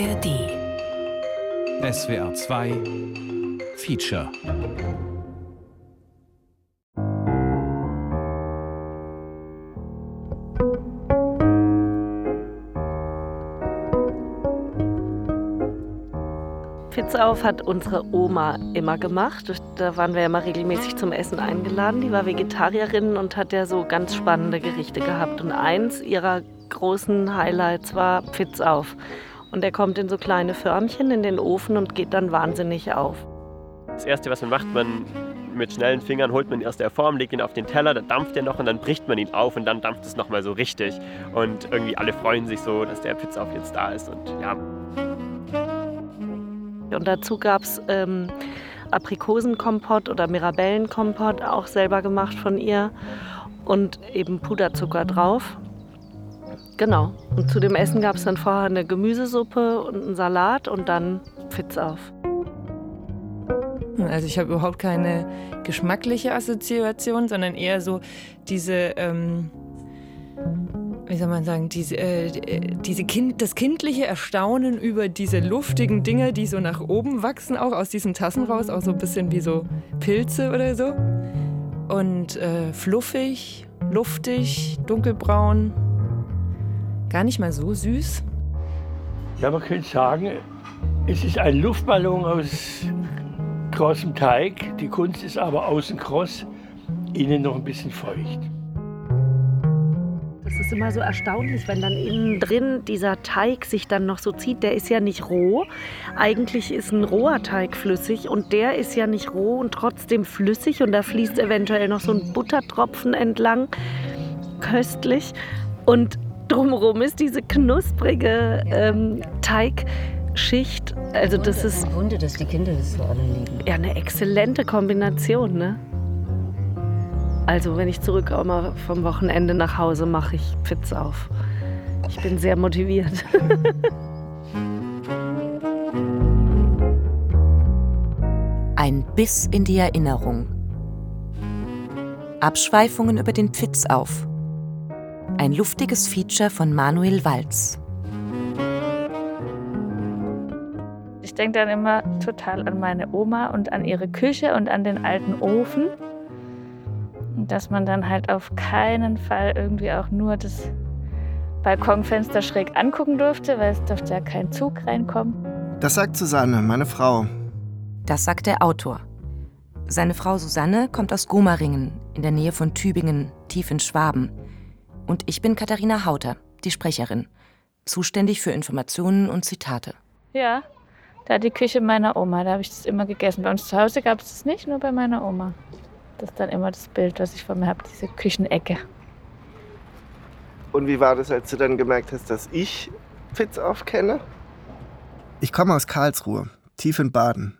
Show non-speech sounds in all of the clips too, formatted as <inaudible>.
ARD. SWR 2 Feature. auf hat unsere Oma immer gemacht. Da waren wir ja immer regelmäßig zum Essen eingeladen. Die war Vegetarierin und hat ja so ganz spannende Gerichte gehabt. Und eins ihrer großen Highlights war Pfitz auf. Und der kommt in so kleine Förmchen in den Ofen und geht dann wahnsinnig auf. Das Erste, was man macht, man mit schnellen Fingern holt man ihn aus der Form, legt ihn auf den Teller, dann dampft er noch und dann bricht man ihn auf und dann dampft es nochmal so richtig. Und irgendwie alle freuen sich so, dass der Pizza auf jetzt da ist. Und ja. Und dazu gab es ähm, Aprikosenkompott oder Mirabellenkompott, auch selber gemacht von ihr. Und eben Puderzucker drauf. Genau. Und zu dem Essen gab es dann vorher eine Gemüsesuppe und einen Salat und dann Pfitz auf. Also ich habe überhaupt keine geschmackliche Assoziation, sondern eher so diese, ähm, wie soll man sagen, diese, äh, diese kind, das kindliche Erstaunen über diese luftigen Dinge, die so nach oben wachsen, auch aus diesen Tassen raus, auch so ein bisschen wie so Pilze oder so. Und äh, fluffig, luftig, dunkelbraun, gar nicht mal so süß. Ja, man könnte sagen, es ist ein Luftballon aus krossem Teig. Die Kunst ist aber außen kross, innen noch ein bisschen feucht. Das ist immer so erstaunlich, wenn dann innen drin dieser Teig sich dann noch so zieht. Der ist ja nicht roh. Eigentlich ist ein roher Teig flüssig und der ist ja nicht roh und trotzdem flüssig und da fließt eventuell noch so ein Buttertropfen entlang. Köstlich. Und drumherum ist diese knusprige ähm, Teigschicht. Also das ist. Ein Wunder, dass die Kinder das so alle lieben. Ja, eine exzellente Kombination, ne? Also wenn ich zurückkomme vom Wochenende nach Hause, mache ich Pfitz auf. Ich bin sehr motiviert. <laughs> Ein Biss in die Erinnerung. Abschweifungen über den Pfitz auf ein luftiges Feature von Manuel Walz. Ich denke dann immer total an meine Oma und an ihre Küche und an den alten Ofen. Und dass man dann halt auf keinen Fall irgendwie auch nur das Balkonfenster schräg angucken durfte, weil es durfte ja kein Zug reinkommen. Das sagt Susanne, meine Frau. Das sagt der Autor. Seine Frau Susanne kommt aus Gomaringen, in der Nähe von Tübingen, tief in Schwaben. Und ich bin Katharina Hauter, die Sprecherin, zuständig für Informationen und Zitate. Ja, da die Küche meiner Oma, da habe ich das immer gegessen. Bei uns zu Hause gab es das nicht, nur bei meiner Oma. Das ist dann immer das Bild, was ich von mir habe, diese Küchenecke. Und wie war das, als du dann gemerkt hast, dass ich Fitzauf kenne? Ich komme aus Karlsruhe, tief in Baden.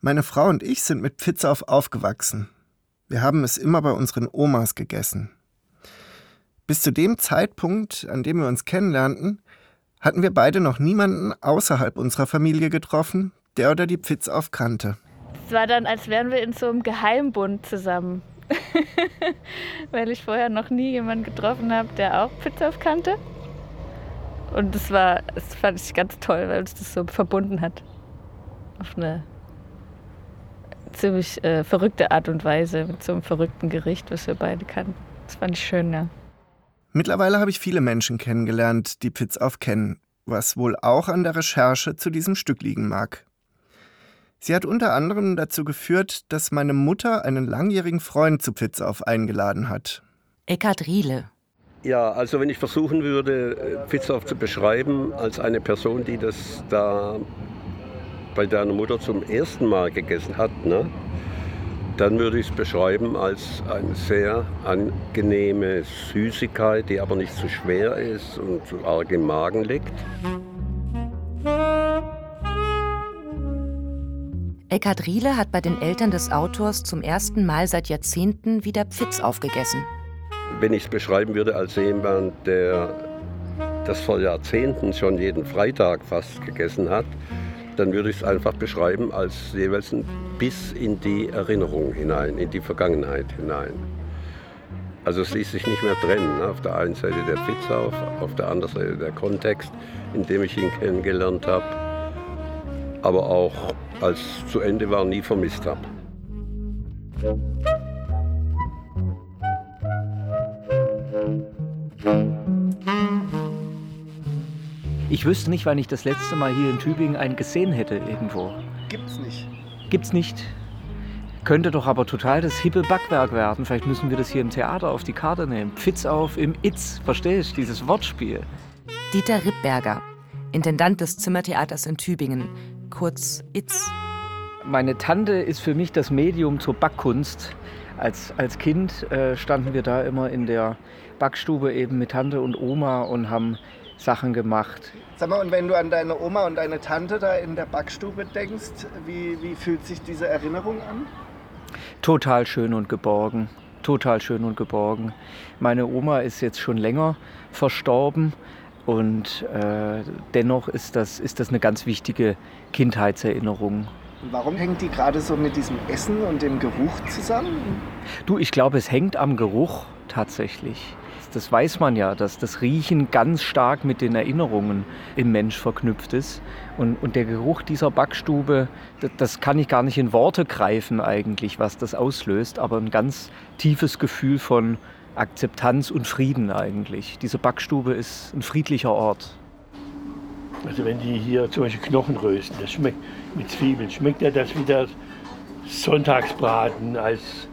Meine Frau und ich sind mit Pfitzauf aufgewachsen. Wir haben es immer bei unseren Omas gegessen. Bis zu dem Zeitpunkt, an dem wir uns kennenlernten, hatten wir beide noch niemanden außerhalb unserer Familie getroffen, der oder die Pfitzauf kannte. Es war dann, als wären wir in so einem Geheimbund zusammen. <laughs> Weil ich vorher noch nie jemanden getroffen habe, der auch Pfitzauf kannte. Und das war, das fand ich ganz toll, weil uns das so verbunden hat. Auf eine ziemlich äh, verrückte Art und Weise, mit so einem verrückten Gericht, was wir beide kannten. Das fand ich schön, ja. Mittlerweile habe ich viele Menschen kennengelernt, die Pfitzauf kennen, was wohl auch an der Recherche zu diesem Stück liegen mag. Sie hat unter anderem dazu geführt, dass meine Mutter einen langjährigen Freund zu Pfitzauf eingeladen hat. Eckhard Riele. Ja, also wenn ich versuchen würde, Pfitzauf zu beschreiben als eine Person, die das da bei deiner Mutter zum ersten Mal gegessen hat, ne? Dann würde ich es beschreiben als eine sehr angenehme Süßigkeit, die aber nicht zu schwer ist und zu arg im Magen liegt. Eckhard Riele hat bei den Eltern des Autors zum ersten Mal seit Jahrzehnten wieder Pfitz aufgegessen. Wenn ich es beschreiben würde als jemand, der das vor Jahrzehnten schon jeden Freitag fast gegessen hat, dann würde ich es einfach beschreiben als jeweils ein Biss in die Erinnerung hinein, in die Vergangenheit hinein. Also es ließ sich nicht mehr trennen. Ne? Auf der einen Seite der Pizza, auf der anderen Seite der Kontext, in dem ich ihn kennengelernt habe. Aber auch als zu Ende war, nie vermisst habe. Ich wüsste nicht, wann ich das letzte Mal hier in Tübingen einen gesehen hätte irgendwo. Gibt's nicht. Gibt's nicht. Könnte doch aber total das hippe Backwerk werden. Vielleicht müssen wir das hier im Theater auf die Karte nehmen. Pfitz auf im Itz, verstehst du, dieses Wortspiel. Dieter Rippberger, Intendant des Zimmertheaters in Tübingen, kurz Itz. Meine Tante ist für mich das Medium zur Backkunst. Als, als Kind äh, standen wir da immer in der Backstube eben mit Tante und Oma und haben Sachen gemacht. Sag mal, und wenn du an deine Oma und deine Tante da in der Backstube denkst, wie, wie fühlt sich diese Erinnerung an? Total schön und geborgen. Total schön und geborgen. Meine Oma ist jetzt schon länger verstorben und äh, dennoch ist das, ist das eine ganz wichtige Kindheitserinnerung. Warum hängt die gerade so mit diesem Essen und dem Geruch zusammen? Du, ich glaube, es hängt am Geruch tatsächlich. Das weiß man ja, dass das Riechen ganz stark mit den Erinnerungen im Mensch verknüpft ist. Und, und der Geruch dieser Backstube, das, das kann ich gar nicht in Worte greifen eigentlich, was das auslöst, aber ein ganz tiefes Gefühl von Akzeptanz und Frieden eigentlich. Diese Backstube ist ein friedlicher Ort. Also wenn die hier zum Beispiel Knochen rösten, das schmeckt mit Zwiebeln, schmeckt ja das wie der Sonntagsbraten, als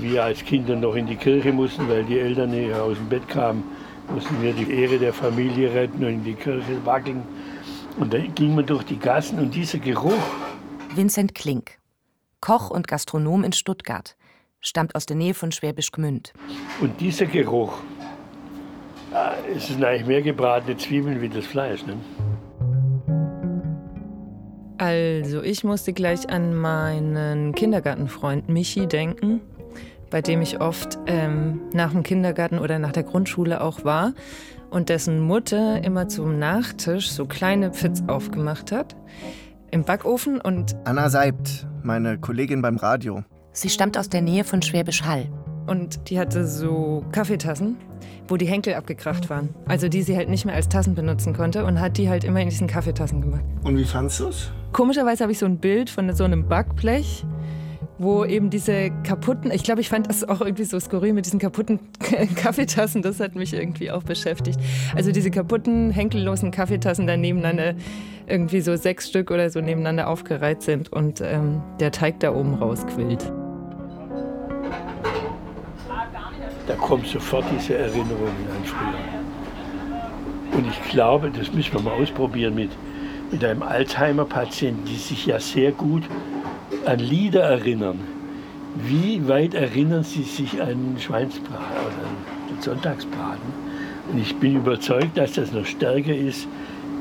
wir als Kinder noch in die Kirche mussten, weil die Eltern nicht aus dem Bett kamen, mussten wir die Ehre der Familie retten und in die Kirche wackeln. Und dann ging man durch die Gassen und dieser Geruch. Vincent Klink, Koch und Gastronom in Stuttgart, stammt aus der Nähe von Schwäbisch Gmünd. Und dieser Geruch, äh, es sind eigentlich mehr gebratene Zwiebeln wie das Fleisch. Ne? Also, ich musste gleich an meinen Kindergartenfreund Michi denken, bei dem ich oft ähm, nach dem Kindergarten oder nach der Grundschule auch war und dessen Mutter immer zum Nachtisch so kleine Pfitz aufgemacht hat im Backofen und Anna Seibt, meine Kollegin beim Radio. Sie stammt aus der Nähe von Schwäbisch Hall. Und die hatte so Kaffeetassen, wo die Henkel abgekracht waren. Also die sie halt nicht mehr als Tassen benutzen konnte und hat die halt immer in diesen Kaffeetassen gemacht. Und wie fandst du es? Komischerweise habe ich so ein Bild von so einem Backblech, wo eben diese kaputten, ich glaube, ich fand das auch irgendwie so skurril mit diesen kaputten <laughs> Kaffeetassen, das hat mich irgendwie auch beschäftigt. Also diese kaputten, henkellosen Kaffeetassen da nebeneinander, irgendwie so sechs Stück oder so nebeneinander aufgereiht sind und ähm, der Teig da oben rausquillt. Da kommt sofort diese Erinnerung an früher. Und ich glaube, das müssen wir mal ausprobieren mit, mit einem Alzheimer-Patienten, die sich ja sehr gut an Lieder erinnern. Wie weit erinnern Sie sich an Schweinsbraten oder an Sonntagsbraten? Und ich bin überzeugt, dass das noch stärker ist,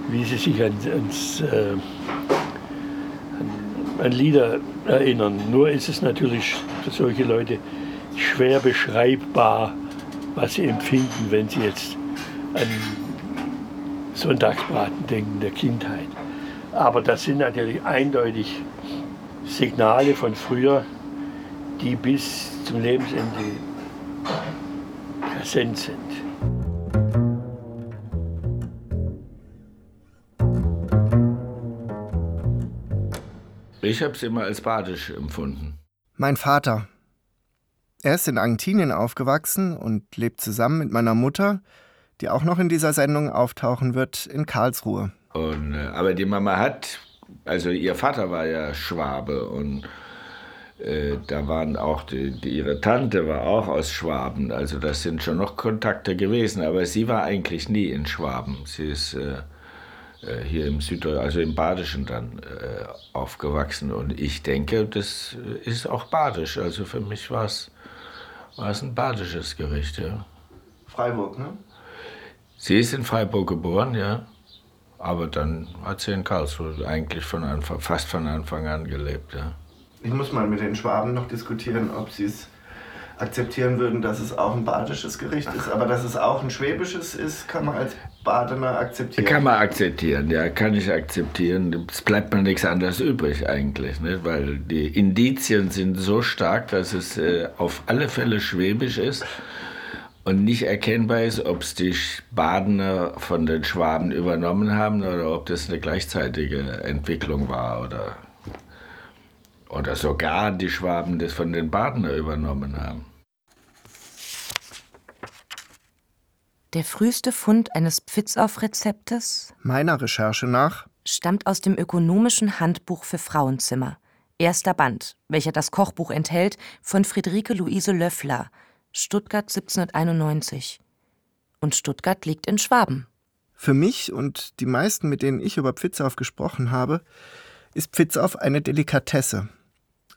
wie Sie sich an, ans, äh, an, an Lieder erinnern. Nur ist es natürlich für solche Leute schwer beschreibbar, was sie empfinden, wenn sie jetzt an Sonntagsbraten denken der Kindheit. Aber das sind natürlich eindeutig Signale von früher, die bis zum Lebensende präsent sind. Ich habe es immer als badisch empfunden. Mein Vater. Er ist in Argentinien aufgewachsen und lebt zusammen mit meiner Mutter, die auch noch in dieser Sendung auftauchen wird, in Karlsruhe. Und, äh, aber die Mama hat, also ihr Vater war ja Schwabe und äh, da waren auch die, die, ihre Tante war auch aus Schwaben. Also das sind schon noch Kontakte gewesen, aber sie war eigentlich nie in Schwaben. Sie ist äh, äh hier im Süddeutschen, also im Badischen dann äh, aufgewachsen und ich denke, das ist auch badisch. Also für mich war es war es ein badisches Gericht, ja. Freiburg, ne? Sie ist in Freiburg geboren, ja. Aber dann hat sie in Karlsruhe eigentlich von Anfang, fast von Anfang an gelebt, ja. Ich muss mal mit den Schwaben noch diskutieren, ob sie es akzeptieren würden, dass es auch ein badisches Gericht ist. Aber dass es auch ein schwäbisches ist, kann man als Badener akzeptieren. Kann man akzeptieren, ja, kann ich akzeptieren. Es bleibt mir nichts anderes übrig eigentlich, ne? weil die Indizien sind so stark, dass es äh, auf alle Fälle schwäbisch ist. Und nicht erkennbar ist, ob es die Badener von den Schwaben übernommen haben oder ob das eine gleichzeitige Entwicklung war oder, oder sogar die Schwaben das von den Badener übernommen haben. Der früheste Fund eines Pfitzauf-Rezeptes Meiner Recherche nach? Stammt aus dem Ökonomischen Handbuch für Frauenzimmer, erster Band, welcher das Kochbuch enthält, von Friederike Luise Löffler, Stuttgart 1791. Und Stuttgart liegt in Schwaben. Für mich und die meisten, mit denen ich über Pfitzauf gesprochen habe, ist Pfitzauf eine Delikatesse.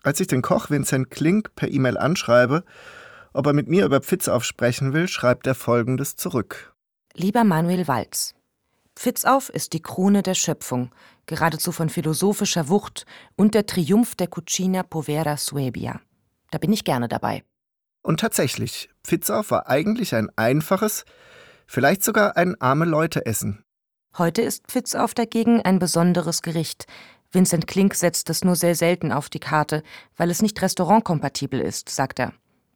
Als ich den Koch Vincent Klink per E-Mail anschreibe, ob er mit mir über Pfitzauf sprechen will, schreibt er folgendes zurück. Lieber Manuel Walz, Pfitzauf ist die Krone der Schöpfung, geradezu von philosophischer Wucht und der Triumph der Cucina Povera Suebia. Da bin ich gerne dabei. Und tatsächlich, Pfitzauf war eigentlich ein einfaches, vielleicht sogar ein arme Leute-Essen. Heute ist Pfitzauf dagegen ein besonderes Gericht. Vincent Klink setzt es nur sehr selten auf die Karte, weil es nicht restaurantkompatibel ist, sagt er.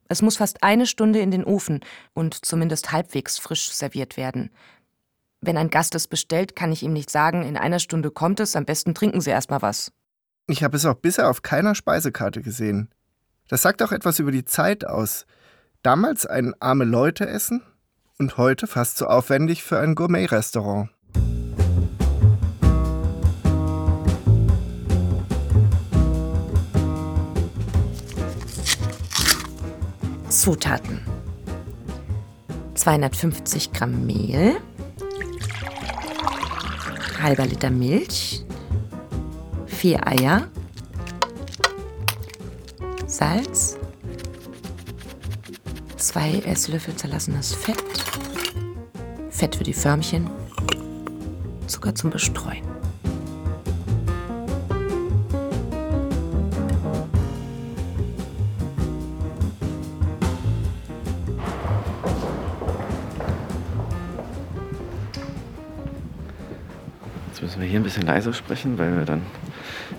Es muss fast eine Stunde in den Ofen und zumindest halbwegs frisch serviert werden. Wenn ein Gast es bestellt, kann ich ihm nicht sagen, in einer Stunde kommt es, am besten trinken Sie erst mal was. Ich habe es auch bisher auf keiner Speisekarte gesehen. Das sagt auch etwas über die Zeit aus. Damals ein arme Leute essen und heute fast so aufwendig für ein Gourmet-Restaurant. Zutaten: 250 Gramm Mehl, halber Liter Milch, vier Eier, Salz, zwei Esslöffel zerlassenes Fett, Fett für die Förmchen, Zucker zum Bestreuen. Jetzt müssen wir hier ein bisschen leiser sprechen, weil wir dann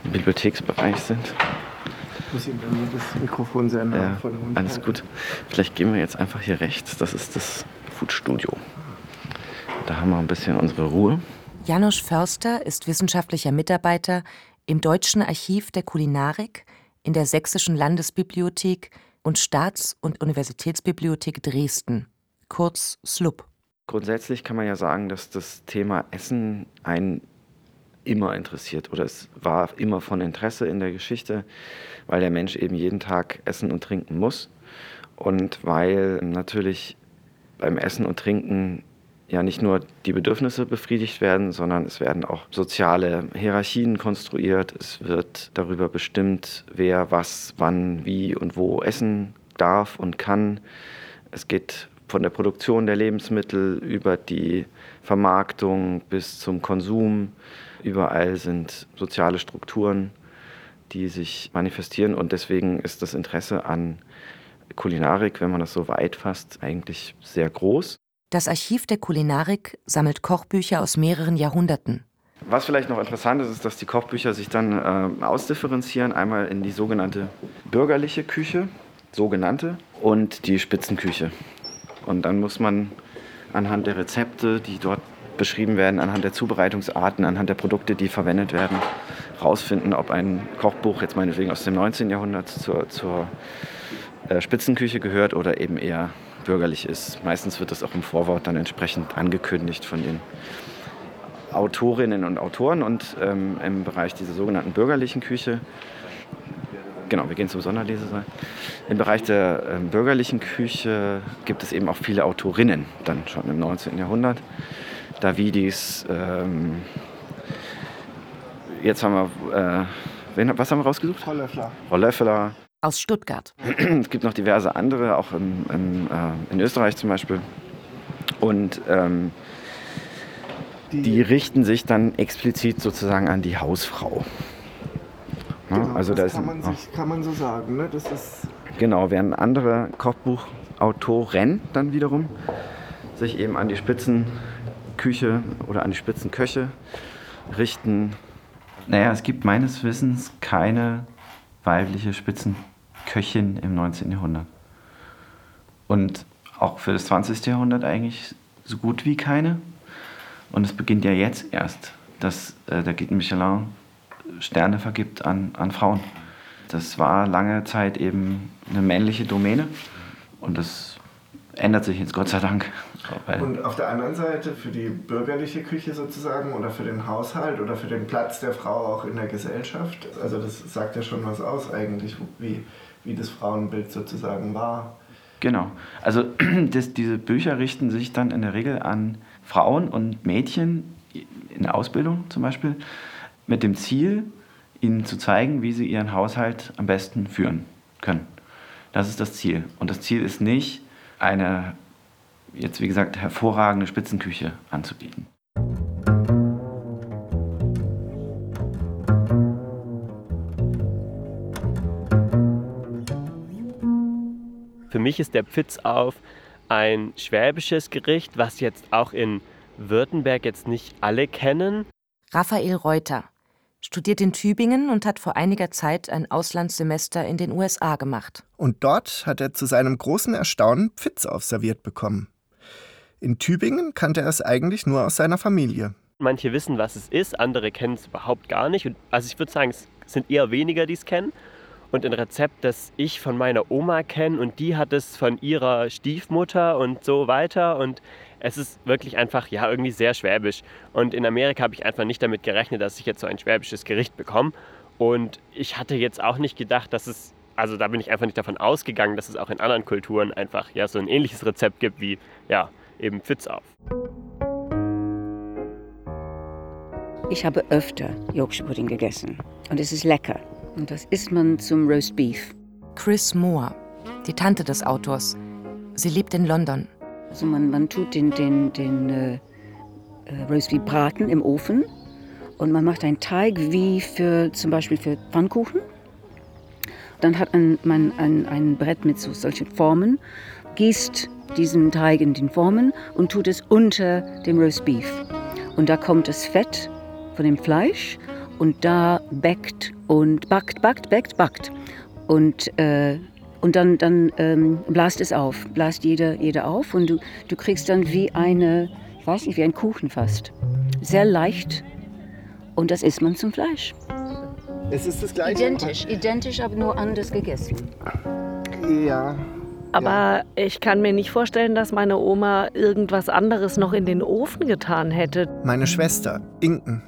im Bibliotheksbereich sind. Muss ihm dann das Mikrofon sehr nah Ja, vor den Mund alles halten. gut. Vielleicht gehen wir jetzt einfach hier rechts. Das ist das Foodstudio. Da haben wir ein bisschen unsere Ruhe. Janosch Förster ist wissenschaftlicher Mitarbeiter im Deutschen Archiv der Kulinarik, in der Sächsischen Landesbibliothek und Staats- und Universitätsbibliothek Dresden, kurz SLUB. Grundsätzlich kann man ja sagen, dass das Thema Essen einen immer interessiert oder es war immer von Interesse in der Geschichte, weil der Mensch eben jeden Tag essen und trinken muss und weil natürlich beim Essen und Trinken ja nicht nur die Bedürfnisse befriedigt werden, sondern es werden auch soziale Hierarchien konstruiert. Es wird darüber bestimmt, wer was, wann, wie und wo essen darf und kann. Es geht von der Produktion der Lebensmittel über die Vermarktung bis zum Konsum. Überall sind soziale Strukturen, die sich manifestieren und deswegen ist das Interesse an Kulinarik, wenn man das so weit fasst, eigentlich sehr groß. Das Archiv der Kulinarik sammelt Kochbücher aus mehreren Jahrhunderten. Was vielleicht noch interessant ist, ist, dass die Kochbücher sich dann äh, ausdifferenzieren. Einmal in die sogenannte bürgerliche Küche, sogenannte, und die Spitzenküche. Und dann muss man anhand der Rezepte, die dort beschrieben werden, anhand der Zubereitungsarten, anhand der Produkte, die verwendet werden, herausfinden, ob ein Kochbuch jetzt meinetwegen aus dem 19. Jahrhundert zur, zur äh, Spitzenküche gehört oder eben eher bürgerlich ist. Meistens wird das auch im Vorwort dann entsprechend angekündigt von den Autorinnen und Autoren und ähm, im Bereich dieser sogenannten bürgerlichen Küche Genau, wir gehen zum Sonderlesesaal. Im Bereich der ähm, bürgerlichen Küche gibt es eben auch viele Autorinnen, dann schon im 19. Jahrhundert. Davidis, ähm, jetzt haben wir, äh, wen, was haben wir rausgesucht? Frau Löffler. Frau Löffler. Aus Stuttgart. <clears throat> Es gibt noch diverse andere, auch im, im, äh, in Österreich zum Beispiel. Und ähm, die richten sich dann explizit sozusagen an die Hausfrau. Ja, Genau, also da das ist kann ein- man, sich, kann man so sagen. Ne? Das ist Genau, während andere Kochbuchautoren dann wiederum sich eben an die Spitzenküche oder an die Spitzenköche richten. Naja, es gibt meines Wissens keine weibliche Spitzenköchin im 19. Jahrhundert. Und auch für das 20. Jahrhundert eigentlich so gut wie keine. Und es beginnt ja jetzt erst, dass äh, der Guide Michelin Sterne vergibt an, an Frauen. Das war lange Zeit eben eine männliche Domäne und das ändert sich jetzt Gott sei Dank. Und auf der anderen Seite für die bürgerliche Küche sozusagen oder für den Haushalt oder für den Platz der Frau auch in der Gesellschaft. Also das sagt ja schon was aus eigentlich, wie, wie das Frauenbild sozusagen war. Genau. Also <clears throat> das, diese Bücher richten sich dann in der Regel an Frauen und Mädchen in der Ausbildung zum Beispiel mit dem Ziel, ihnen zu zeigen, wie sie ihren Haushalt am besten führen können. Das ist das Ziel. Und das Ziel ist nicht, eine, jetzt wie gesagt, hervorragende Spitzenküche anzubieten. Für mich ist der Pfitzauf ein schwäbisches Gericht, was jetzt auch in Württemberg jetzt nicht alle kennen. Raphael Reuter studiert in Tübingen und hat vor einiger Zeit ein Auslandssemester in den USA gemacht. Und dort hat er zu seinem großen Erstaunen Pfitzauf serviert bekommen. In Tübingen kannte er es eigentlich nur aus seiner Familie. Manche wissen, was es ist, andere kennen es überhaupt gar nicht. Also ich würde sagen, es sind eher weniger, die es kennen. Und ein Rezept, das ich von meiner Oma kenne und die hat es von ihrer Stiefmutter und so weiter. Und es ist wirklich einfach, ja, irgendwie sehr schwäbisch. Und in Amerika habe ich einfach nicht damit gerechnet, dass ich jetzt so ein schwäbisches Gericht bekomme. Und ich hatte jetzt auch nicht gedacht, dass es, also da bin ich einfach nicht davon ausgegangen, dass es auch in anderen Kulturen einfach ja so ein ähnliches Rezept gibt wie, ja, eben Pfitzauf. Ich habe öfter Yorkshire Pudding gegessen und es ist lecker. Und das isst man zum Roast Beef. Chris Moore, die Tante des Autors. Sie lebt in London. Also man, man tut den, den, den äh, äh Roast Beef braten im Ofen und man macht einen Teig wie für zum Beispiel für Pfannkuchen. Dann hat man, man ein, ein Brett mit so solchen Formen, gießt diesen Teig in den Formen und tut es unter dem Roast Beef. Und da kommt das Fett von dem Fleisch und da backt und backt, backt, backt, backt. Und, äh, und dann, dann ähm, blast es auf, blast jeder, jeder auf und du, du kriegst dann wie eine, ich weiß nicht, wie ein Kuchen fast. Sehr leicht und das isst man zum Fleisch. Es ist das gleiche. Identisch, identisch, aber nur anders gegessen. Ja. Aber ja. ich kann mir nicht vorstellen, dass meine Oma irgendwas anderes noch in den Ofen getan hätte. Meine Schwester, Inken,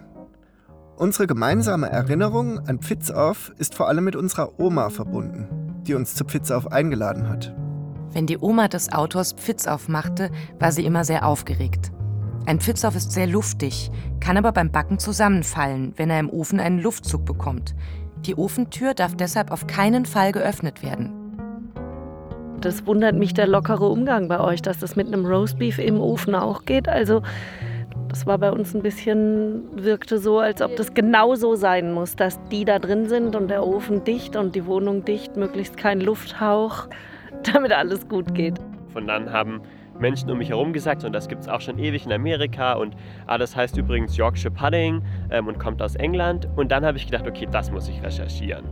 Unsere gemeinsame Erinnerung an Pfitzauf ist vor allem mit unserer Oma verbunden, die uns zu Pfitzauf eingeladen hat. Wenn die Oma des Autors Pfitzauf machte, war sie immer sehr aufgeregt. Ein Pfitzauf ist sehr luftig, kann aber beim Backen zusammenfallen, wenn er im Ofen einen Luftzug bekommt. Die Ofentür darf deshalb auf keinen Fall geöffnet werden. Das wundert mich der lockere Umgang bei euch, dass das mit einem Roastbeef im Ofen auch geht. Also das war bei uns ein bisschen, wirkte so, als ob das genau so sein muss, dass die da drin sind und der Ofen dicht und die Wohnung dicht, möglichst kein Lufthauch, <laughs> damit alles gut geht. Von dann haben Menschen um mich herum gesagt, und das gibt es auch schon ewig in Amerika, und ah, das heißt übrigens Yorkshire Pudding ähm, und kommt aus England. Und dann habe ich gedacht, okay, das muss ich recherchieren.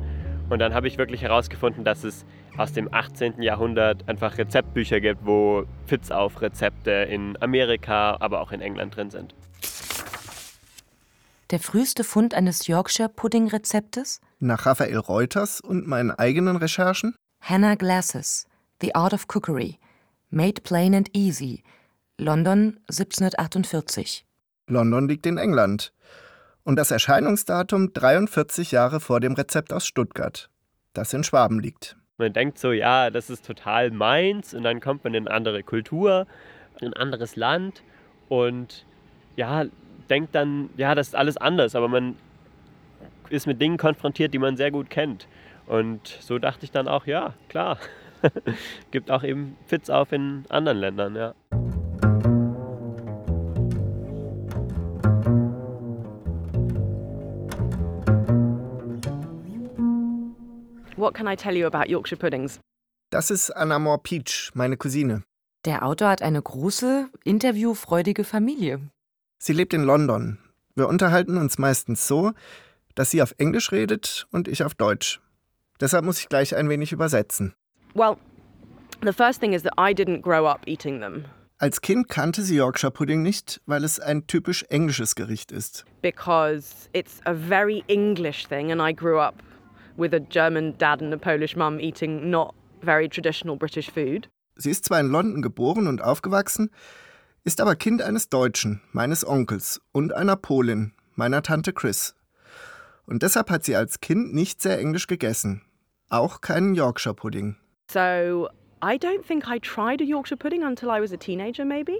Und dann habe ich wirklich herausgefunden, dass es aus dem 18. Jahrhundert einfach Rezeptbücher gibt, wo Fits auf Rezepte in Amerika, aber auch in England drin sind. Der früheste Fund eines Yorkshire Pudding Rezeptes? Nach Raphael Reuters und meinen eigenen Recherchen? Hannah Glasses, The Art of Cookery, Made Plain and Easy, London 1748. London liegt in England und das Erscheinungsdatum 43 Jahre vor dem Rezept aus Stuttgart, das in Schwaben liegt. Man denkt so, ja, das ist total meins und dann kommt man in eine andere Kultur, in ein anderes Land und ja, denkt dann, ja, das ist alles anders, aber man ist mit Dingen konfrontiert, die man sehr gut kennt. Und so dachte ich dann auch, ja, klar, <laughs> gibt auch eben Fits auf in anderen Ländern, ja. What can I tell you about Yorkshire puddings? Das ist Anna Moore Peach, meine Cousine. Der Autor hat eine große, interviewfreudige Familie. Sie lebt in London. Wir unterhalten uns meistens so, dass sie auf Englisch redet und ich auf Deutsch. Deshalb muss ich gleich ein wenig übersetzen. Well, The first thing is that I didn't grow up eating them Als Kind kannte sie Yorkshire Pudding nicht, weil es ein typisch englisches Gericht ist. because it's a very English thing, and I grew up with a German dad and a Polish mum eating not very traditional British food. Sie ist zwar in London geboren und aufgewachsen, ist aber Kind eines Deutschen, meines Onkels, und einer Polin, meiner Tante Chris. Und deshalb hat sie als Kind nicht sehr englisch gegessen. Auch keinen Yorkshire Pudding. So I don't think I tried a Yorkshire pudding until I was a teenager, maybe.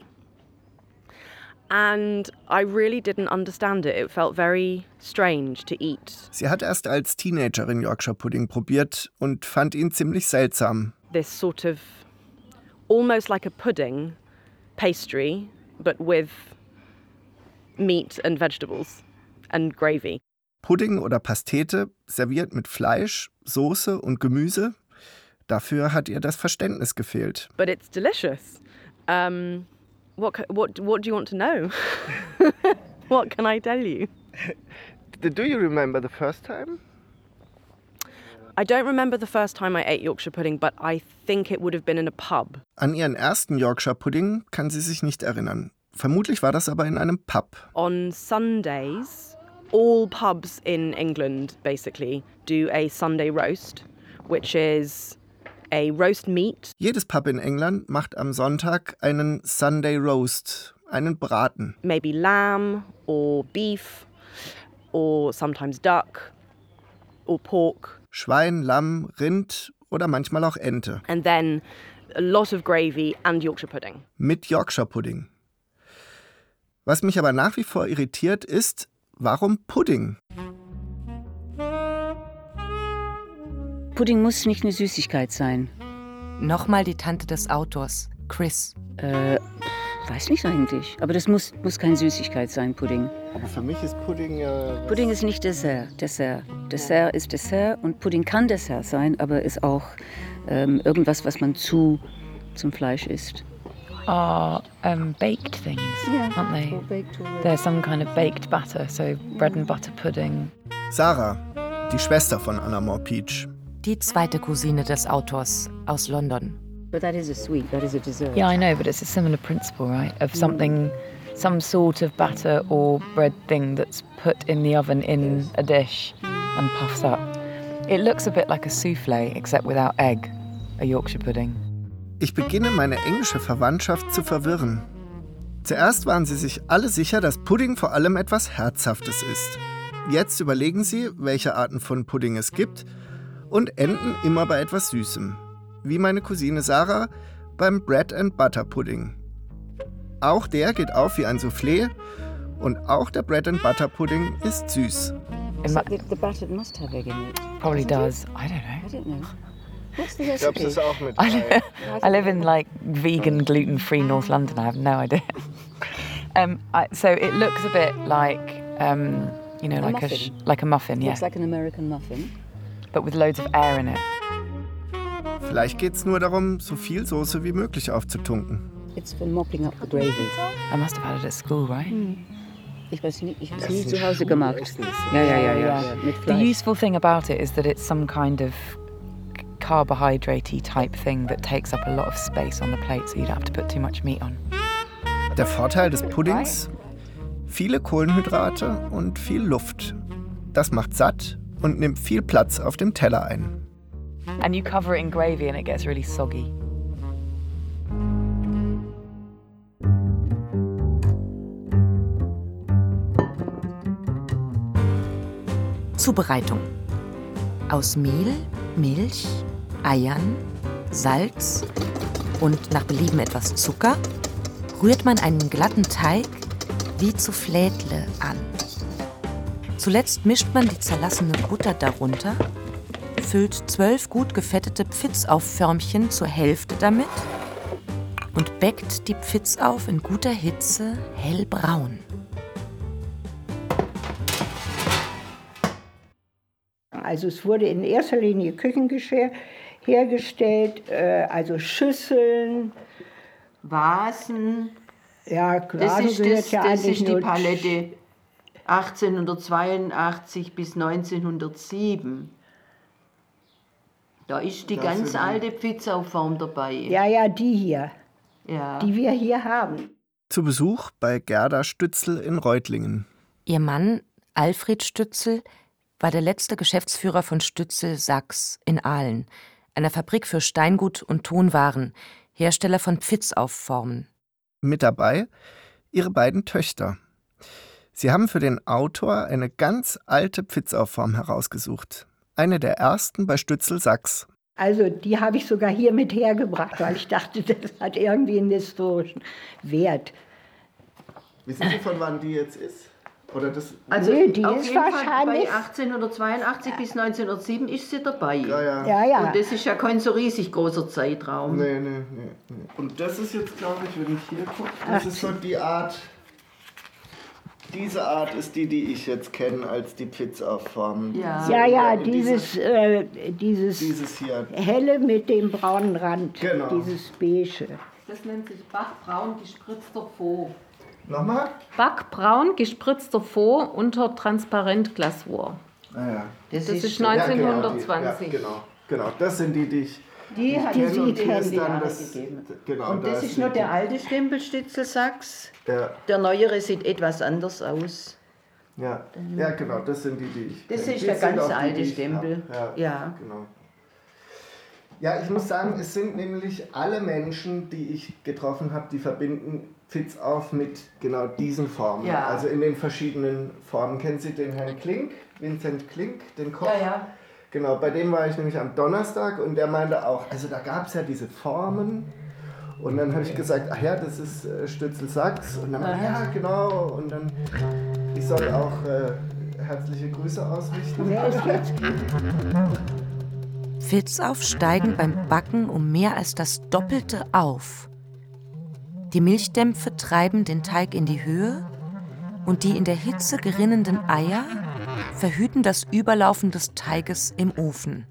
Sie hat erst als Teenagerin Yorkshire Pudding probiert und fand ihn ziemlich seltsam. this sort of almost like a pudding pastry, but with meat and vegetables and gravy. Pudding oder Pastete serviert mit Fleisch, Soße und Gemüse. Dafür hat ihr das Verständnis gefehlt. But it's delicious. Um, what, what, what do you want to know? <laughs> what can I tell you? Do you remember the first time? I don't remember the first time I ate Yorkshire pudding, but I think it would have been in a pub. An ihren ersten Yorkshire Pudding kann sie sich nicht erinnern. Vermutlich war das aber in einem Pub. On Sundays, all pubs in England basically do a Sunday roast, which is a roast meat Jedes Pub in England macht am Sonntag einen Sunday Roast, einen Braten. maybe lamb or beef or sometimes duck or pork Schwein, Lamm, Rind oder manchmal auch Ente. and then a lot of gravy and Yorkshire pudding. Mit Yorkshire Pudding. Was mich aber nach wie vor irritiert ist, warum Pudding? Pudding muss nicht eine Süßigkeit sein. Nochmal die Tante des Autors, Chris. Äh, weiß nicht eigentlich. Aber das muss, muss keine Süßigkeit sein, Pudding. Aber für mich ist Pudding ja. Pudding ist nicht Dessert. Dessert. Dessert ist Dessert und Pudding kann Dessert sein, aber ist auch ähm, irgendwas, was man zu zum Fleisch isst. Are um, baked things, aren't they? They're some kind of baked batter, so bread and butter pudding. Sarah, die Schwester von Anna Moore Peach. Die zweite Cousine des Autors aus London. But that is a sweet, that is a dessert. Yeah, I know, but it's a similar principle, right? Of something, some sort of batter or bread thing that's put in the oven in a dish and puffs up. It looks a bit like a souffle, except without egg, a Yorkshire pudding. Ich beginne meine englische Verwandtschaft zu verwirren. Zuerst waren sie sich alle sicher, dass Pudding vor allem etwas Herzhaftes ist. Jetzt überlegen sie, welche Arten von Pudding es gibt und enden immer bei etwas Süßem. Wie meine Cousine Sarah beim Bread and Butter Pudding. Auch der geht auf wie ein Soufflé und auch der Bread and Butter Pudding ist süß. Mu- The, the batter must have egg in it. probably does. I don't know. I don't know. What's the Ich glaube, recipe? es ist auch mit. I live, I live in like vegan, gluten free North London. I have no idea. <laughs> um, I, so it looks a bit like, um, you know, A like a sh- muffin. like a muffin, yeah, Looks like an American muffin. But with loads of air in it. Vielleicht geht es nur darum, so viel Soße wie möglich aufzutunken. It's for mopping up the gravy. I must have had it at school, right? Ich weiß nicht, ich habe es nie zu Hause gemacht. Ja, ja, ja, ja. The useful thing about it is that it's some kind of carbohydratey type thing that takes up a lot of space on the plate, so you don't have to put too much meat on. Der Vorteil des Puddings? Viele Kohlenhydrate und viel Luft. Das macht satt und nimmt viel Platz auf dem Teller ein. And you cover it in gravy and it gets really soggy. Zubereitung. Aus Mehl, Milch, Eiern, Salz und nach Belieben etwas Zucker rührt man einen glatten Teig wie zu Flädle an. Zuletzt mischt man die zerlassene Butter darunter, füllt zwölf gut gefettete Pfitzaufförmchen zur Hälfte damit und bäckt die Pfitzauf in guter Hitze hellbraun. Also es wurde in erster Linie Küchengeschirr hergestellt, äh, also Schüsseln, Vasen. Ja, Das Vasen ist, das, ja das eigentlich ist die nur- Palette 1882 bis 1907. Da ist die Das ganz sind- alte Pfitzauform dabei. Ja, ja, die hier. Ja. Die wir hier haben. Zu Besuch bei Gerda Stützel in Reutlingen. Ihr Mann, Alfred Stützel, war der letzte Geschäftsführer von Stützel Sachs in Aalen, einer Fabrik für Steingut und Tonwaren, Hersteller von Pfitzaufformen. Mit dabei ihre beiden Töchter. Sie haben für den Autor eine ganz alte Pfitzaufform herausgesucht. Eine der ersten bei Stützel Sachs. Also die habe ich sogar hier mit hergebracht, weil ich dachte, <laughs> das hat irgendwie einen historischen Wert. Wissen Sie, von wann die jetzt ist? Oder das Also Nee, die auf ist jeden Fall wahrscheinlich- bei 1882 bis 1907 ist sie dabei. Ja, ja. Ja, ja. Und das ist ja kein so riesig großer Zeitraum. Nee, nee, nee, nee. Und das ist jetzt, glaube ich, wenn ich hier gucke, das ist so die Art. Diese Art ist die, die ich jetzt kenne als die Pizza-Form. Ja. Ja, ja, dieses, äh, dieses, Dieses hier. helle mit dem braunen Rand, Genau. dieses beige. Das nennt sich Backbraun gespritzter Faux. Nochmal? Backbraun gespritzter Faux unter Transparentglasur. Ah, ja. Das, ist Ja, genau, die- 1920. Ja, genau, genau. Das sind die, die ich. Die hat die die kenne und die Jahre das- gegeben. Genau, Und da das ist ist nur der alte Stempelstützel Sachs. Ja, Der neuere sieht etwas anders aus. ja, ja, genau, das sind die, die ich. Das kenn. ist Die der ganz alte die Stempel. Ja. Ja, genau. Ja, ich muss sagen, es sind nämlich alle Menschen, die ich getroffen habe, die verbinden Fitz auf mit genau diesen Formen. Ja. Also in den verschiedenen Formen. Kennen Sie den Herrn Klink, Vincent Klink, den Koch? Ja, ja. Genau, bei dem war ich nämlich am Donnerstag und der meinte auch, also da gab es ja diese Formen. Und dann habe ich gesagt, ach ja, das ist äh, Stützel Sachs. Und dann meinte er, ja, genau. Und dann, ich soll auch äh, herzliche Grüße ausrichten. Wer ist jetzt? Pfitzauf steigen beim Backen um mehr als das Doppelte auf. Die Milchdämpfe treiben den Teig in die Höhe und die in der Hitze gerinnenden Eier verhüten das Überlaufen des Teiges im Ofen.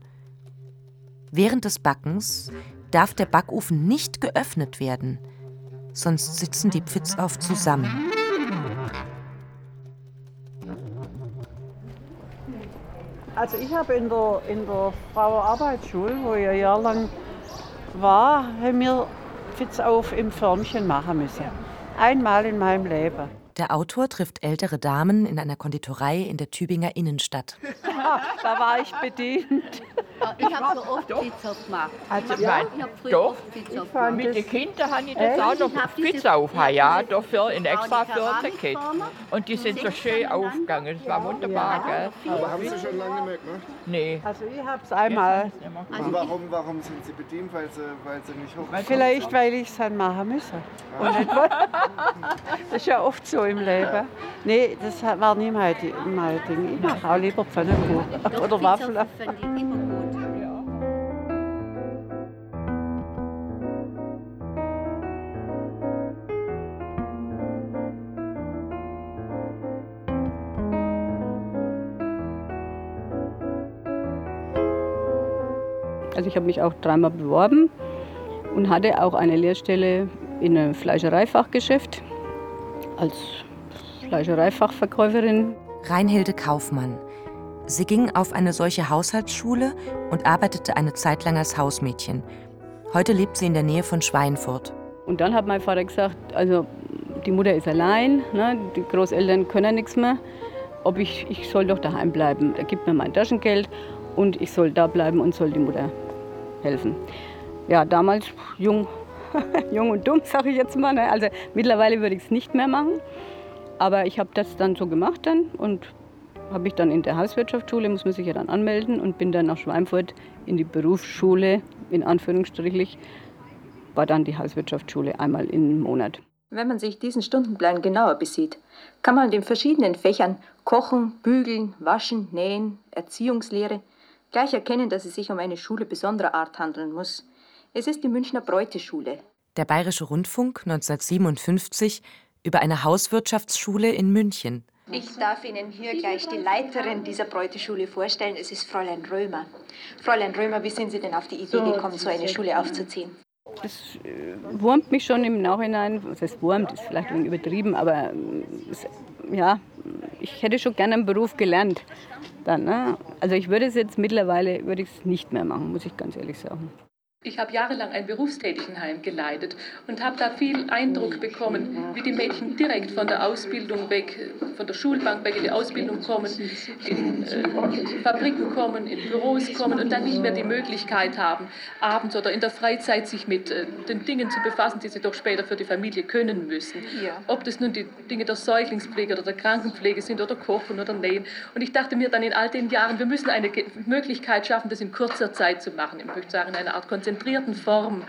Während des Backens darf der Backofen nicht geöffnet werden, sonst sitzen die Pfitzauf zusammen. Also ich habe in der, in der Frauenarbeitsschule, wo ich ein Jahr lang war, haben wir Pfitzauf im Förmchen machen müssen. Einmal in meinem Leben. Der Autor trifft ältere Damen in einer Konditorei in der Tübinger Innenstadt. <laughs> da war ich bedient. Ich habe so oft Pizza gemacht. Also, ich ja, ich habe früher doch. oft Pizza Ich gemacht. Mit den Kindern habe ich das Echt? auch noch diese- Pizza auf. ja, Ja, dafür in extra. Keramikformen. Und die sind so schön aufgegangen. Das war wunderbar, gell? Aber haben Sie schon lange nicht mehr gemacht? Nee. Also ich habe es einmal. Und warum, warum sind Sie bedient? Weil Sie, weil Sie nicht hoch Vielleicht, weil ich es dann machen müsse. Und nicht wollte. Das ist ja oft so im Leben. Nee, das war nie mein, mein Ding. Ich mache auch lieber Pfannkuchen oder Waffeln. Also ich habe mich auch dreimal beworben und hatte auch eine Lehrstelle in einem Fleischereifachgeschäft als Fleischereifachverkäuferin. Reinhilde Kaufmann. Sie ging auf eine solche Haushaltsschule und arbeitete eine Zeit lang als Hausmädchen. Heute lebt sie in der Nähe von Schweinfurt. Und dann hat mein Vater gesagt, also die Mutter ist allein, ne, die Großeltern können nichts mehr, ob ich, ich soll doch daheim bleiben. Er gibt mir mein Taschengeld und ich soll da bleiben und soll die Mutter helfen. Ja, damals jung, <laughs> jung und dumm, <laughs> sage ich jetzt mal. Ne? Also mittlerweile würde ich es nicht mehr machen. Aber ich habe das dann so gemacht dann und habe ich dann in der Hauswirtschaftsschule, muss man sich ja dann anmelden und bin dann nach Schweinfurt in die Berufsschule, in Anführungsstrichlich, war dann die Hauswirtschaftsschule einmal im Monat. Wenn man sich diesen Stundenplan genauer besieht, kann man in den verschiedenen Fächern Kochen, Bügeln, Waschen, Nähen, Erziehungslehre gleich erkennen, dass es sich um eine Schule besonderer Art handeln muss. Es ist die Münchner Bräuteschule. Der Bayerische Rundfunk 1957 über eine Hauswirtschaftsschule in München. Ich darf Ihnen hier gleich die Leiterin dieser Bräuteschule vorstellen. Es ist Fräulein Römer. Fräulein Römer, wie sind Sie denn auf die Idee gekommen, so eine Schule aufzuziehen? Das äh, wurmt mich schon im Nachhinein. Was heißt wurmt, ist vielleicht ein wenig übertrieben, aber äh, es, ja, ich hätte schon gerne einen Beruf gelernt. Dann, ne? Also ich würde es jetzt mittlerweile würde ich es nicht mehr machen, muss ich ganz ehrlich sagen. Ich habe jahrelang ein Berufstätigenheim geleitet und habe da viel Eindruck bekommen, wie die Mädchen direkt von der Ausbildung weg, von der Schulbank weg in die Ausbildung kommen, in äh, Fabriken kommen, in Büros kommen und dann nicht mehr die Möglichkeit haben, abends oder in der Freizeit sich mit äh, den Dingen zu befassen, die sie doch später für die Familie können müssen. Ob das nun die Dinge der Säuglingspflege oder der Krankenpflege sind oder Kochen oder Nähen. Und ich dachte mir dann in all den Jahren, wir müssen eine Möglichkeit schaffen, das in kurzer Zeit zu machen. Ich möchte sagen, in einer Art konzentrierten Form.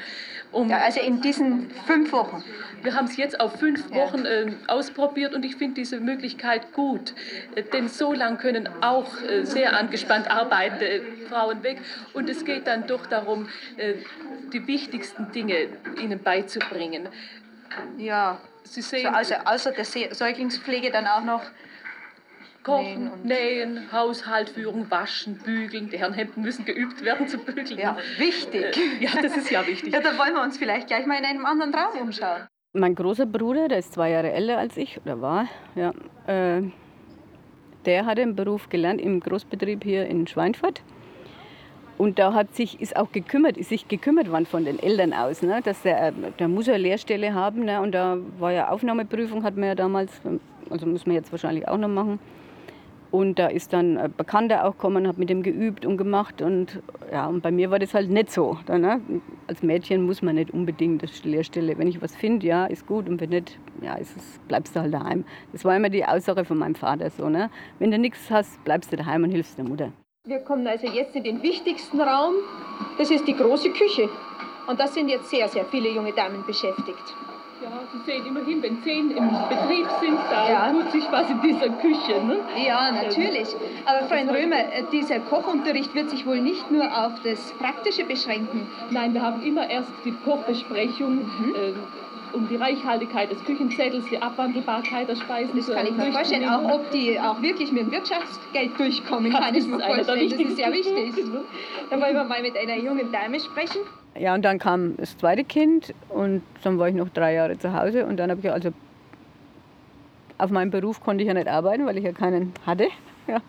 Um Ja, also in diesen fünf Wochen. Wir haben es jetzt auf fünf Wochen äh, ausprobiert und ich finde diese Möglichkeit gut. Äh, denn so lang können auch äh, sehr angespannt arbeitende äh, Frauen weg. Und es geht dann doch darum, äh, die wichtigsten Dinge ihnen beizubringen. Ja. Sie sehen, So, also außer der Säuglingspflege dann auch noch Kochen, Nähen, Haushalt führen, waschen, bügeln. Die Herrenhemden müssen geübt werden zu bügeln. Ja, wichtig. Äh, ja, das ist ja wichtig. <laughs> Ja, da wollen wir uns vielleicht gleich mal in einem anderen Raum umschauen. Mein großer Bruder, der ist zwei Jahre älter als ich, oder war, ja, äh, der hatte einen Beruf gelernt im Großbetrieb hier in Schweinfurt. Und da hat sich, ist auch gekümmert, ist sich gekümmert worden von den Eltern aus, ne, dass der, äh, der muss eine Lehrstelle haben. Ne, und da war ja Aufnahmeprüfung, hat man ja damals, also muss man jetzt wahrscheinlich auch noch machen. Und da ist dann ein Bekannter auch gekommen, hat mit dem geübt und gemacht. Und, ja, und bei mir war das halt nicht so. Da, ne? Als Mädchen muss man nicht unbedingt das Lehrstelle. Wenn ich was finde, ja, ist gut. Und wenn nicht, ja, ist es, bleibst du halt daheim. Das war immer die Aussage von meinem Vater so. Ne? Wenn du nichts hast, bleibst du daheim und hilfst der Mutter. Wir kommen also jetzt in den wichtigsten Raum. Das ist die große Küche. Und da sind jetzt sehr, sehr viele junge Damen beschäftigt. Ja, Sie sehen immerhin, wenn zehn im Betrieb sind, da tut sich was in dieser Küche. Ne? Ja, natürlich. Aber Freund Römer, äh, dieser Kochunterricht wird sich wohl nicht nur auf das Praktische beschränken. Nein, wir haben immer erst die Kochbesprechung, äh, um die Reichhaltigkeit des Küchenzettels, die Abwandelbarkeit der Speisen Das zu kann ich mir vorstellen, auch ob die auch wirklich mit dem Wirtschaftsgeld durchkommen, Das kann ich ist mir vorstellen. Das ist sehr wichtig. Da wollen wir mal mit einer jungen Dame sprechen. Ja, und dann kam das zweite Kind und dann war ich noch drei Jahre zu Hause und dann habe ich also auf meinem Beruf konnte ich ja nicht arbeiten, weil ich ja keinen hatte. <laughs> Ja.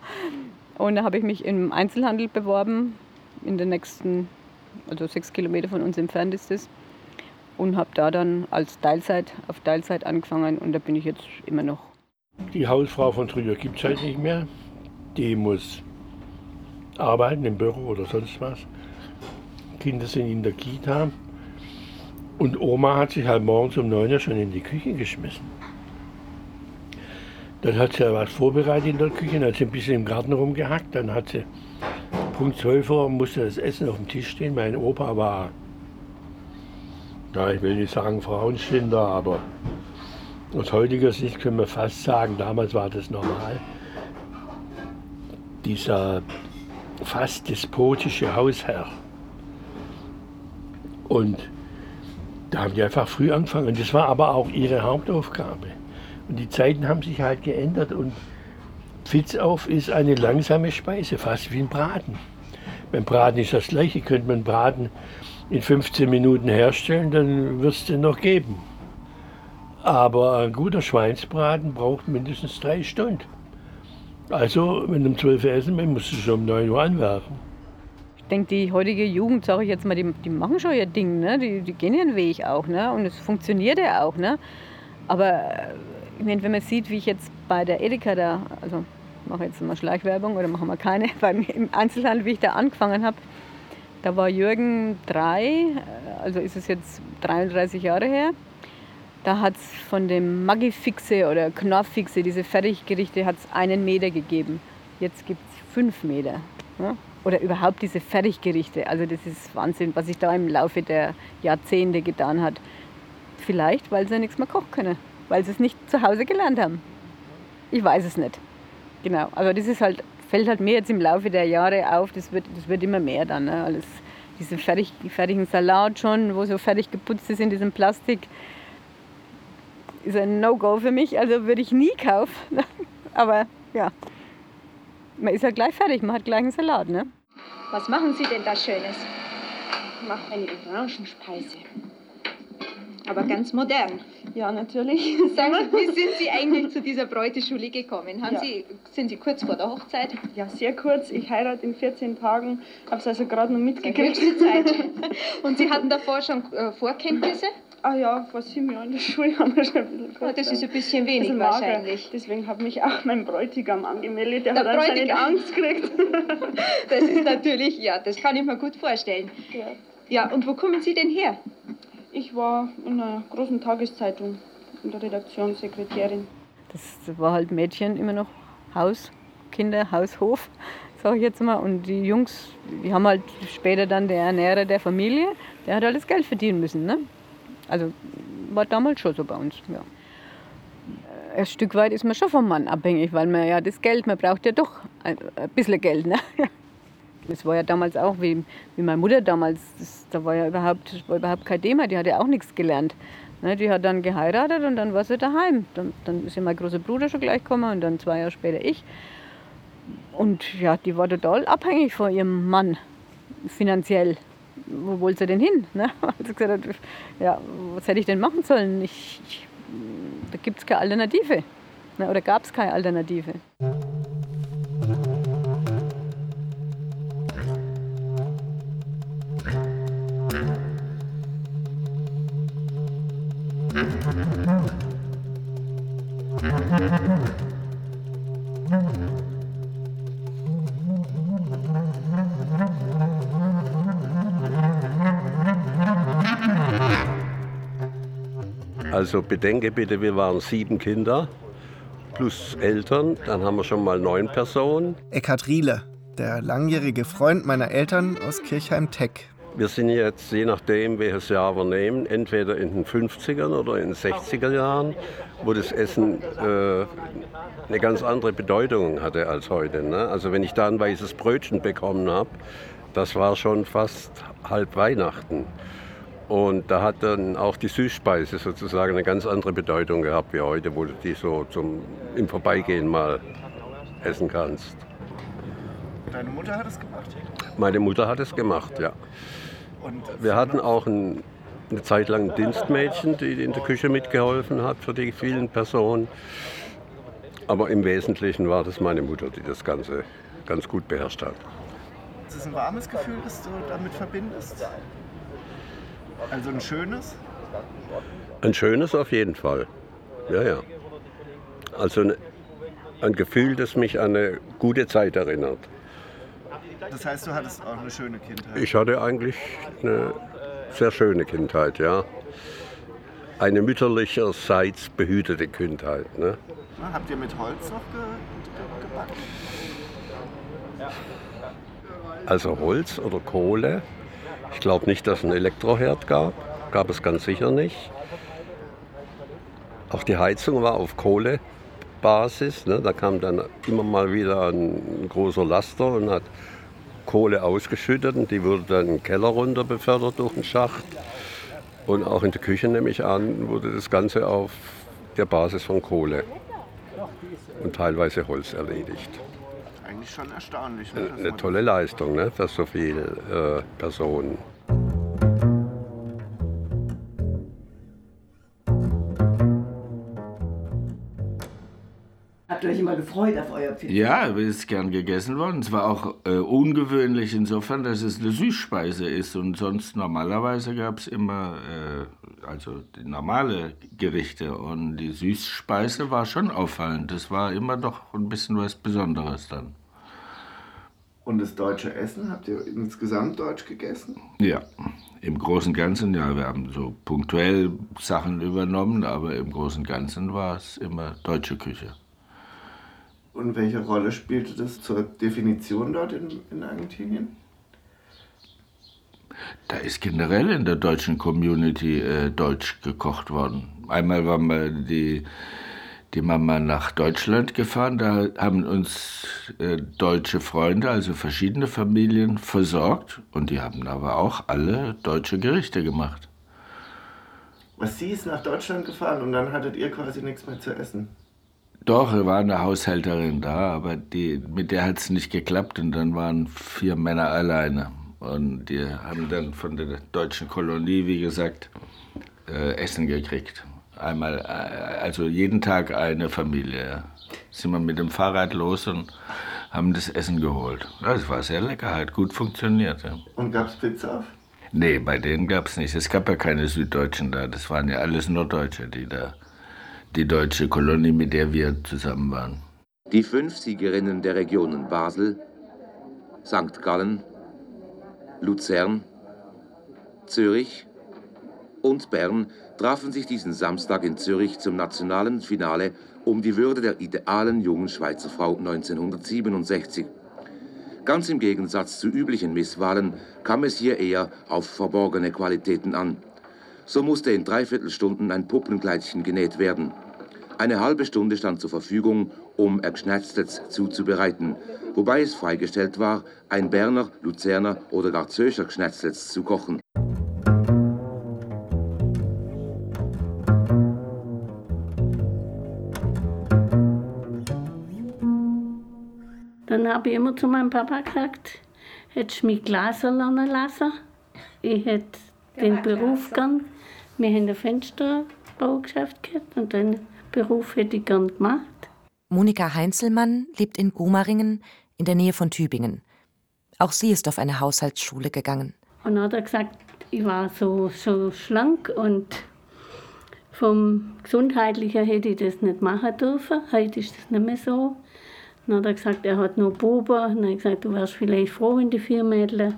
Und da habe ich mich im Einzelhandel beworben, in der nächsten, also sechs Kilometer von uns entfernt ist es. Und habe da dann als Teilzeit, auf Teilzeit angefangen und da bin ich jetzt immer noch. Die Hausfrau von früher gibt es halt nicht mehr. Die muss arbeiten im Büro oder sonst was. Kinder sind in der Kita. Und Oma hat sich halt morgens um 9 Uhr schon in die Küche geschmissen. Dann hat sie ja was vorbereitet in der Küche, dann hat sie ein bisschen im Garten rumgehackt. Dann hat sie Punkt 12 Uhr musste das Essen auf dem Tisch stehen. Mein Opa war, ja, ich will nicht sagen Frauenschinder, aber aus heutiger Sicht können wir fast sagen, damals war das normal. Dieser fast despotische Hausherr. Und da haben die einfach früh angefangen. Und das war aber auch ihre Hauptaufgabe. Und die Zeiten haben sich halt geändert und Pfitzauf ist eine langsame Speise, fast wie ein Braten. Beim Braten ist das gleiche. Könnte man Braten in 15 Minuten herstellen, dann wird es den noch geben. Aber ein guter Schweinsbraten braucht mindestens drei Stunden. Also, wenn du um 12 Uhr essen willst, musst du schon um 9 Uhr anwerfen. Ich denke, die heutige Jugend, sage ich jetzt mal, die, die machen schon ihr Ding, ne? die, die gehen ihren Weg auch ne? und es funktioniert ja auch. Ne? Aber äh, ich meine, wenn man sieht, wie ich jetzt bei der Edeka da, also ich mache jetzt mal Schleichwerbung oder machen wir keine, <laughs> bei mir im Einzelhandel, wie ich da angefangen habe, da war Jürgen drei, äh, also ist es jetzt 33 Jahre her. Da hat es von dem Maggi-Fixe oder Knorrfixe, diese Fertiggerichte, hat es einen Meter gegeben. Jetzt gibt es fünf Meter. Ne? Oder überhaupt diese Fertiggerichte. Also das ist Wahnsinn, was sich da im Laufe der Jahrzehnte getan hat. Vielleicht, weil sie nichts mehr kochen können. Weil sie es nicht zu Hause gelernt haben. Ich weiß es nicht. Genau. Aber das ist halt, fällt halt mir jetzt im Laufe der Jahre auf. Das wird, das wird immer mehr dann. Ne? Alles, diesen fertig, fertigen Salat schon, wo so fertig geputzt ist in diesem Plastik ist ein No-Go für mich, also würde ich nie kaufen. <laughs> Aber ja, man ist ja gleich fertig, man hat gleich einen Salat. Ne? Was machen Sie denn da Schönes? Ich mache eine Orangenspeise. Aber ganz modern. Ja, natürlich. <laughs> Sagen Sie, wie sind Sie eigentlich zu dieser Bräuteschule gekommen? Haben Ja. Sie, sind Sie kurz vor der Hochzeit? Ja, sehr kurz. Ich heirate in 14 Tagen. Habe es also gerade noch mitgekriegt. höchste Zeit. Und Sie hatten davor schon äh, Vorkenntnisse? Ah ja, vor sieben Jahren in der Schule <laughs> haben wir schon ein bisschen Oh, das ist ein bisschen wenig mager. wahrscheinlich. Deswegen hat mich auch mein Bräutigam angemeldet. Der, Der hat anscheinend Bräutigam. Angst gekriegt. <laughs> Das ist natürlich, ja, das kann ich mir gut vorstellen. Ja. Ja, und wo kommen Sie denn her? Ich war in einer großen Tageszeitung in der Redaktion Sekretärin. Das war halt Mädchen immer noch Haus, Kinder, Haus, Hof, sage ich jetzt mal. Und die Jungs, die haben halt später dann der Ernährer der Familie, der hat das Geld verdienen müssen. Ne? Also war damals schon so bei uns. Ja. Ein Stück weit ist man schon vom Mann abhängig, weil man ja das Geld, man braucht ja doch ein, ein bisschen Geld. Ne? <laughs> Das war ja damals auch wie, wie meine Mutter damals, das, da war ja überhaupt, war überhaupt kein Thema, die hat ja auch nichts gelernt. Ne, die hat dann geheiratet und dann war sie daheim. Dann, dann ist ja mein großer Bruder schon gleich gekommen und dann zwei Jahre später ich. Und ja, die war total abhängig von ihrem Mann, finanziell. Wo wollte sie denn hin? Ne? <laughs> Sie gesagt, hat, ja, was hätte ich denn machen sollen? Ich, ich, da gibt es keine Alternative. Ne? Oder gab es keine Alternative. Also bedenke bitte, wir waren sieben Kinder plus Eltern, dann haben wir schon mal neun Personen. Eckhard Riele, der langjährige Freund meiner Eltern aus Kirchheim-Teck. Wir sind jetzt, je nachdem, welches Jahr wir nehmen, entweder in den 50ern oder in den 60er Jahren, wo das Essen äh, eine ganz andere Bedeutung hatte als heute. Ne? Also wenn ich da ein weißes Brötchen bekommen habe, das war schon fast halb Weihnachten. Und da hat dann auch die Süßspeise sozusagen eine ganz andere Bedeutung gehabt wie heute, wo du die so zum, im Vorbeigehen mal essen kannst. Deine Mutter hat es gemacht? Meine Mutter hat es gemacht, ja. Und Wir hatten auch ein, eine Zeit lang ein Dienstmädchen, die in der Küche mitgeholfen hat für die vielen Personen. Aber im Wesentlichen war das meine Mutter, die das Ganze ganz gut beherrscht hat. ist es ein warmes Gefühl, das du damit verbindest? Also ein schönes? Ein schönes auf jeden Fall. Ja, ja. Also ein, ein Gefühl, das mich an eine gute Zeit erinnert. Das heißt, du hattest auch eine schöne Kindheit. Ich hatte eigentlich eine sehr schöne Kindheit, ja. Eine mütterlicherseits behütete Kindheit. Ne? Na, Habt ihr mit Holz noch ge ge gebacken? Also Holz oder Kohle. Ich glaube nicht, dass es einen Elektroherd gab. Gab es ganz sicher nicht. Auch die Heizung war auf Kohlebasis. Ne? Da kam dann immer mal wieder ein großer Laster und hat Kohle ausgeschüttet und die wurde dann den Keller runter befördert durch den Schacht. Und auch in der Küche, nehme ich an, wurde das Ganze auf der Basis von Kohle und teilweise Holz erledigt. Eigentlich schon erstaunlich. Ne? dass Eine tolle Leistung ne, für so viele äh, Personen. Habt ihr euch immer gefreut auf euer Pfiff? Ja, es ist gern gegessen worden. Es war auch äh, ungewöhnlich insofern, dass es eine Süßspeise ist. Und sonst normalerweise gab es immer äh, also die normale Gerichte. Und die Süßspeise war schon auffallend. Das war immer doch ein bisschen was Besonderes dann. Und das deutsche Essen, habt ihr insgesamt deutsch gegessen? Ja, im Großen und Ganzen, ja, wir haben so punktuell Sachen übernommen, aber im Großen und Ganzen war es immer deutsche Küche. Und welche Rolle spielte das zur Definition dort in, in Argentinien? Da ist generell in der deutschen Community äh, Deutsch gekocht worden. Einmal waren wir die, die Mama nach Deutschland gefahren, da haben uns äh, deutsche Freunde, also verschiedene Familien, versorgt und die haben aber auch alle deutsche Gerichte gemacht. Was sie ist nach Deutschland gefahren und dann hattet ihr quasi nichts mehr zu essen. Doch, war eine Haushälterin da, aber die, mit der hat es nicht geklappt und dann waren vier Männer alleine. Und die haben dann von der deutschen Kolonie, wie gesagt, äh, Essen gekriegt. Einmal, äh, also jeden Tag eine Familie. Sind wir mit dem Fahrrad los und haben das Essen geholt. Ja, es war sehr lecker, hat gut funktioniert. Ja. Und gab es Pizza auf? Nee, bei denen gab es nicht. Es gab ja keine Süddeutschen da. Das waren ja alles Norddeutsche, die da, die deutsche Kolonie, mit der wir zusammen waren. Die fünf Siegerinnen der Regionen Basel, St. Gallen, Luzern, Zürich und Bern trafen sich diesen Samstag in Zürich zum nationalen Finale um die Würde der idealen jungen Schweizer Frau 1967. Ganz im Gegensatz zu üblichen Misswahlen kam es hier eher auf verborgene Qualitäten an. So musste in Dreiviertelstunden ein Puppenkleidchen genäht werden. Eine halbe Stunde stand zur Verfügung, um Ergschnetzlets zuzubereiten, wobei es freigestellt war, ein Berner, Luzerner oder gar Zöscher Gschnetzlets zu kochen. Habe ich immer zu meinem Papa gesagt, hättest du mich Glaser lernen lassen. Ich hätte den Beruf gern. Wir haben ein Fensterbaugeschäft gehabt und den Beruf hätte ich gern gemacht. Monika Heinzelmann lebt in Gomaringen in der Nähe von Tübingen. Auch sie ist auf eine Haushaltsschule gegangen. Und dann hat er gesagt, ich war so, so schlank und vom Gesundheitlichen hätte ich das nicht machen dürfen. Heute ist das nicht mehr so. Dann hat er gesagt, er hat nur Buben. Dann habe ich gesagt, du wärst vielleicht froh, wenn die vier Mädchen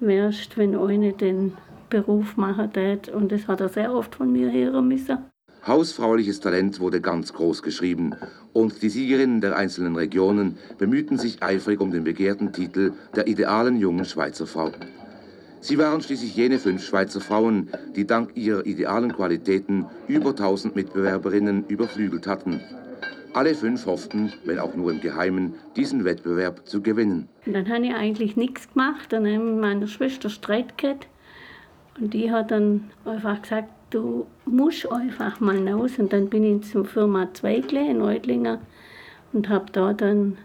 wärst, wenn eine den Beruf machen tät. Und das hat er sehr oft von mir hören müssen. Hausfrauliches Talent wurde ganz groß geschrieben und die Siegerinnen der einzelnen Regionen bemühten sich eifrig um den begehrten Titel der idealen jungen Schweizer Frau. Sie waren schließlich jene fünf Schweizer Frauen, die dank ihrer idealen Qualitäten über 1000 Mitbewerberinnen überflügelt hatten. Alle fünf hofften, wenn auch nur im Geheimen, diesen Wettbewerb zu gewinnen. Und dann habe ich eigentlich nichts gemacht. Dann habe ich mit meiner Schwester Streit gehabt. Und die hat dann einfach gesagt, du musst einfach mal raus. Und dann bin ich zur Firma Zweigle in Reutlingen und habe da dann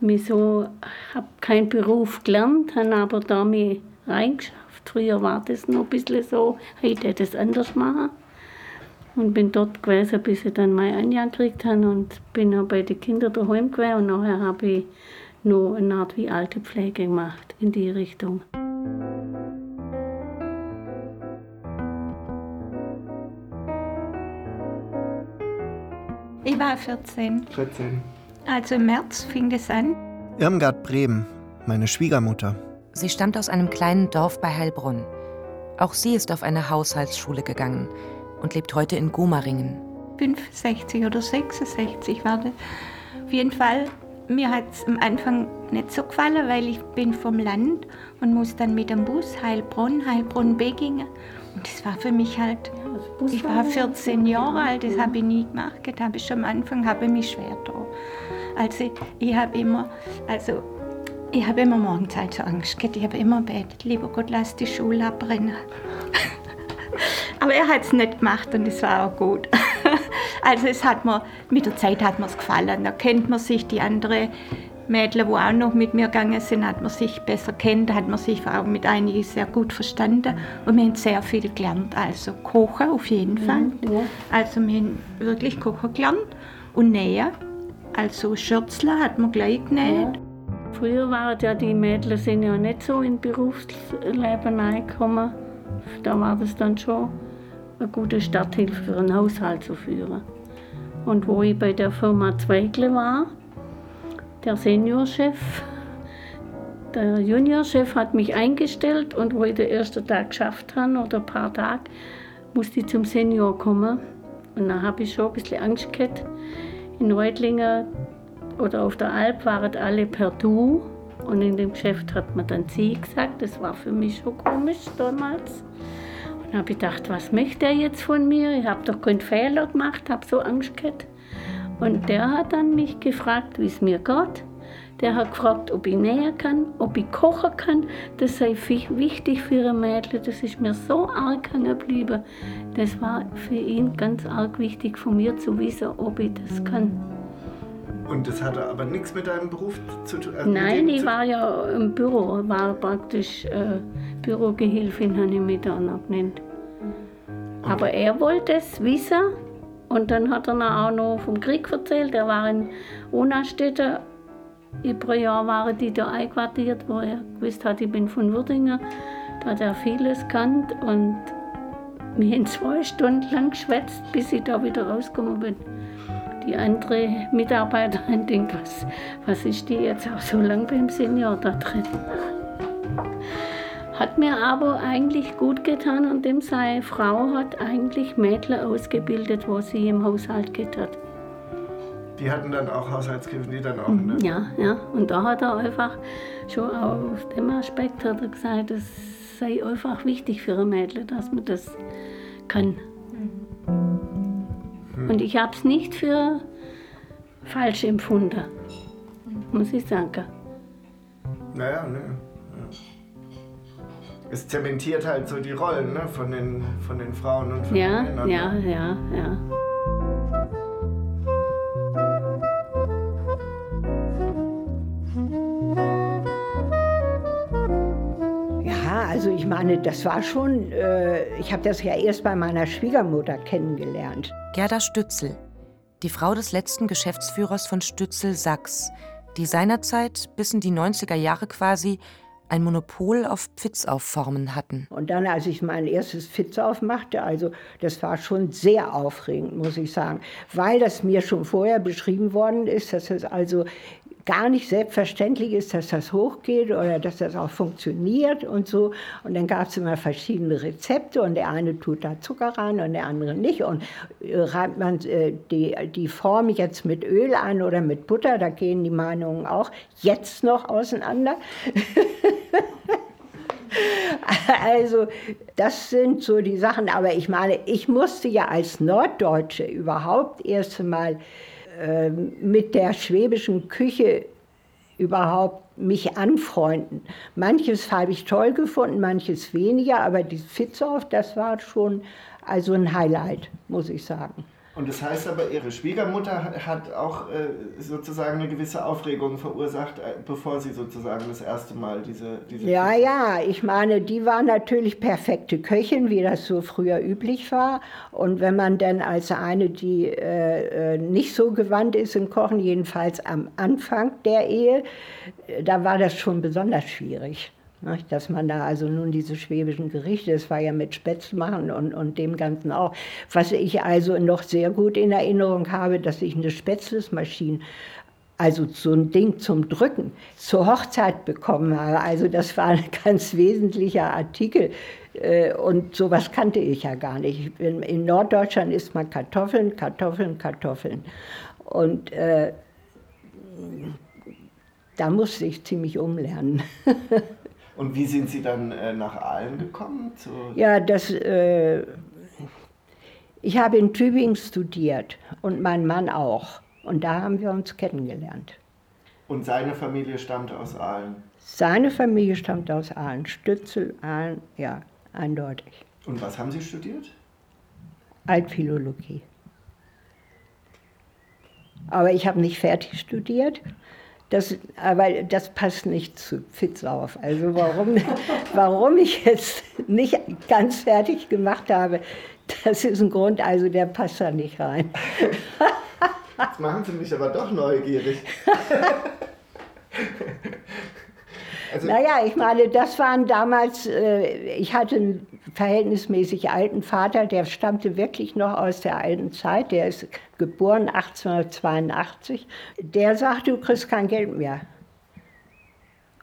mich so, habe keinen Beruf gelernt, habe aber da mich reingeschafft. Früher war das noch ein bisschen so, heute hätte ich das anders machen. Und bin dort gewesen, bis ich dann mein Anja gekriegt habe und bin auch bei den Kindern daheim gewesen. Und nachher habe ich noch eine Art wie alte Pflege gemacht in die Richtung. Ich war 14. 14. Also im März fing das an. Irmgard Bremen, meine Schwiegermutter. Sie stammt aus einem kleinen Dorf bei Heilbronn. Auch sie ist auf eine Haushaltsschule gegangen und lebt heute in Gomaringen. 65 oder 66 war das. Auf jeden Fall, mir hat es am Anfang nicht so gefallen, weil ich bin vom Land und muss dann mit dem Bus Heilbronn, Heilbronn-Begingen. Und das war für mich halt, ich war 14 Jahre alt, das habe ich nie gemacht. Das habe ich schon am Anfang habe ich mich schwer da. Also ich habe immer, also ich habe immer morgens also Angst gehabt. Ich habe immer betet, lieber Gott, lass die Schule abbrennen. <laughs> Aber er hat es nicht gemacht und es war auch gut. <laughs> Also es hat mir, mit der Zeit hat mir es gefallen. Da kennt man sich, die anderen Mädchen, die auch noch mit mir gegangen sind, hat man sich besser kennt, hat man sich auch mit einigen sehr gut verstanden und wir haben sehr viel gelernt. Also kochen auf jeden Fall. Also wir haben wirklich kochen gelernt und nähen. Also Schürzler hat man gleich genäht. Früher waren ja die Mädchen sind ja nicht so in Berufsleben reingekommen. Da war das dann schon eine gute Starthilfe für einen Haushalt zu führen. Und wo ich bei der Firma Zweigle war, der Seniorchef, der Juniorchef hat mich eingestellt und wo ich den ersten Tag geschafft habe oder ein paar Tage, musste ich zum Senior kommen. Und dann habe ich schon ein bisschen Angst gehabt. In Reutlingen oder auf der Alp waren alle per Du und in dem Geschäft hat man dann Sie gesagt. Das war für mich schon komisch damals. Dann habe ich gedacht, was möchte er jetzt von mir? Ich habe doch keinen Fehler gemacht, habe so Angst gehabt. Und der hat dann mich gefragt, wie es mir geht. Der hat gefragt, ob ich nähen kann, ob ich kochen kann. Das sei wichtig für ein Mädchen. Das ist mir so arg hängen geblieben. Das war für ihn ganz arg wichtig von mir zu wissen, ob ich das kann. Und das hatte aber nichts mit deinem Beruf zu tun? mit Nein, ich war ja im Büro, war praktisch äh, Bürogehilfin, habe ich mich dann auch genannt. Aber er wollte es wissen und dann hat er noch auch noch vom Krieg erzählt. Er war in Unaststätte. Über ein Jahr waren die da einquartiert, wo er gewusst hat, ich bin von Würdingen. Da hat er vieles kannt und wir haben zwei Stunden lang geschwätzt, bis ich da wieder rausgekommen bin. Die andere Mitarbeiterin <laughs> denkt, was, was ist die jetzt auch so lange beim Senior da drin? Hat mir aber eigentlich gut getan und dem seine Frau hat eigentlich Mädchen ausgebildet, wo sie im Haushalt geht hat. Die hatten dann auch Haushaltshilfen, die dann auch, ne? Ja, ja. Und da hat er einfach schon aus dem Aspekt hat er gesagt, es sei einfach wichtig für ein Mädchen, dass man das kann. Hm. Und ich habe es nicht für falsch empfunden, muss ich sagen. Naja, ne. Es zementiert halt so die Rollen ne? von, den, von den Frauen und von Ja, den Männern. ja, ne? ja, ja. Ja, also ich meine, das war schon, äh, ich habe das ja erst bei meiner Schwiegermutter kennengelernt. Gerda Stützel, die Frau des letzten Geschäftsführers von Stützel Sachs, die seinerzeit bis in die 90er Jahre quasi ein Monopol auf Pfitzaufformen hatten. Und dann, als ich mein erstes Fitz aufmachte, also das war schon sehr aufregend, muss ich sagen, weil das mir schon vorher beschrieben worden ist, dass es also gar nicht selbstverständlich ist, dass das hochgeht oder dass das auch funktioniert und so. Und dann gab es immer verschiedene Rezepte und der eine tut da Zucker rein und der andere nicht. Und äh, reibt man äh, die, die Form jetzt mit Öl an oder mit Butter, da gehen die Meinungen auch jetzt noch auseinander. <laughs> Also, das sind so die Sachen. Aber ich meine, ich musste ja als Norddeutsche überhaupt erst einmal äh, mit der schwäbischen Küche überhaupt mich anfreunden. Manches habe ich toll gefunden, manches weniger, aber die Fitzauf, das war schon also ein Highlight, muss ich sagen. Und das heißt aber, Ihre Schwiegermutter hat- auch äh, sozusagen eine gewisse Aufregung verursacht, äh, bevor sie sozusagen das erste Mal diese... diese Ja, ja, ich meine, die war natürlich perfekte Köchin, wie das so früher üblich war. Und wenn man dann als eine, die äh, äh, nicht so gewandt ist im Kochen, jedenfalls am Anfang der Ehe, äh, da war das schon besonders schwierig. Dass man da also nun diese schwäbischen Gerichte, das war ja mit Spätzle machen und, und dem Ganzen auch. Was ich also noch sehr gut in Erinnerung habe, dass ich eine Spätzlesmaschine also so ein Ding zum Drücken, zur Hochzeit bekommen habe. Also das war ein <laughs> ganz wesentlicher Artikel. Äh, Und sowas kannte ich ja gar nicht. In, in Norddeutschland isst man Kartoffeln, Kartoffeln, Kartoffeln. Und äh, da musste ich ziemlich umlernen. <laughs> Und wie sind Sie dann äh, nach Aalen gekommen? Zu Ja, das, äh, ich habe in Tübingen studiert und mein Mann auch. Und da haben wir uns kennengelernt. Und seine Familie stammt aus Aalen. Seine Familie stammt aus Aalen, Stützel, Aalen, ja, eindeutig. Und was haben Sie studiert? Altphilologie. Aber ich habe nicht fertig studiert. Das, aber das passt nicht zu Fitzauf. Also warum, <laughs> warum ich jetzt nicht ganz fertig gemacht habe, das ist ein Grund, also der passt da nicht rein. Jetzt machen Sie mich aber doch neugierig. <laughs> Also- naja, ich meine, das waren damals, äh, ich hatte verhältnismäßig alten Vater, der stammte wirklich noch aus der alten Zeit, der ist geboren 1882. Der sagte, du kriegst kein Geld mehr.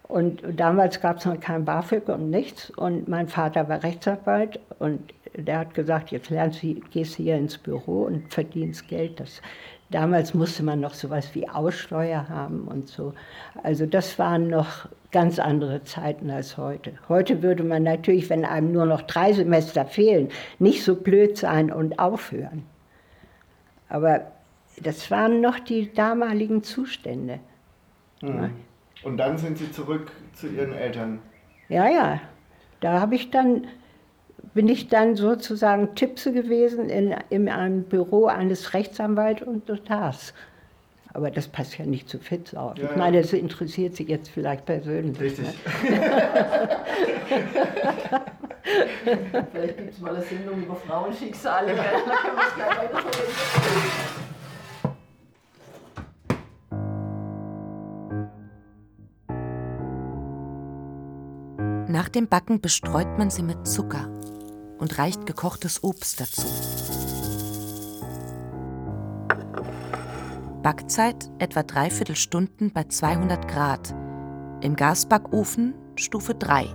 Und damals gab es noch kein BAföG und nichts. Und mein Vater war Rechtsanwalt und der hat gesagt, jetzt lernst du, gehst hier ins Büro und verdienst Geld. Das, damals musste man noch sowas wie Aussteuer haben und so. Also das waren noch ganz andere Zeiten als heute. Heute würde man natürlich, wenn einem nur noch drei Semester fehlen, nicht so blöd sein und aufhören. Aber das waren noch die damaligen Zustände. Hm. Und dann sind Sie zurück zu Ihren Eltern. Ja, ja. Da habe ich dann, bin ich dann sozusagen Tipse gewesen in, in einem Büro eines Rechtsanwalts und Notars. Aber das passt ja nicht zu Fitz auf. Ja, ich meine, das interessiert Sie jetzt vielleicht persönlich. Richtig. Ne? <laughs> Vielleicht gibt es mal eine Sendung über Frauenschicksale. Nach dem Backen bestreut man sie mit Zucker und reicht gekochtes Obst dazu. Backzeit etwa dreiviertel Stunden bei 200 Grad. Im Gasbackofen Stufe 3.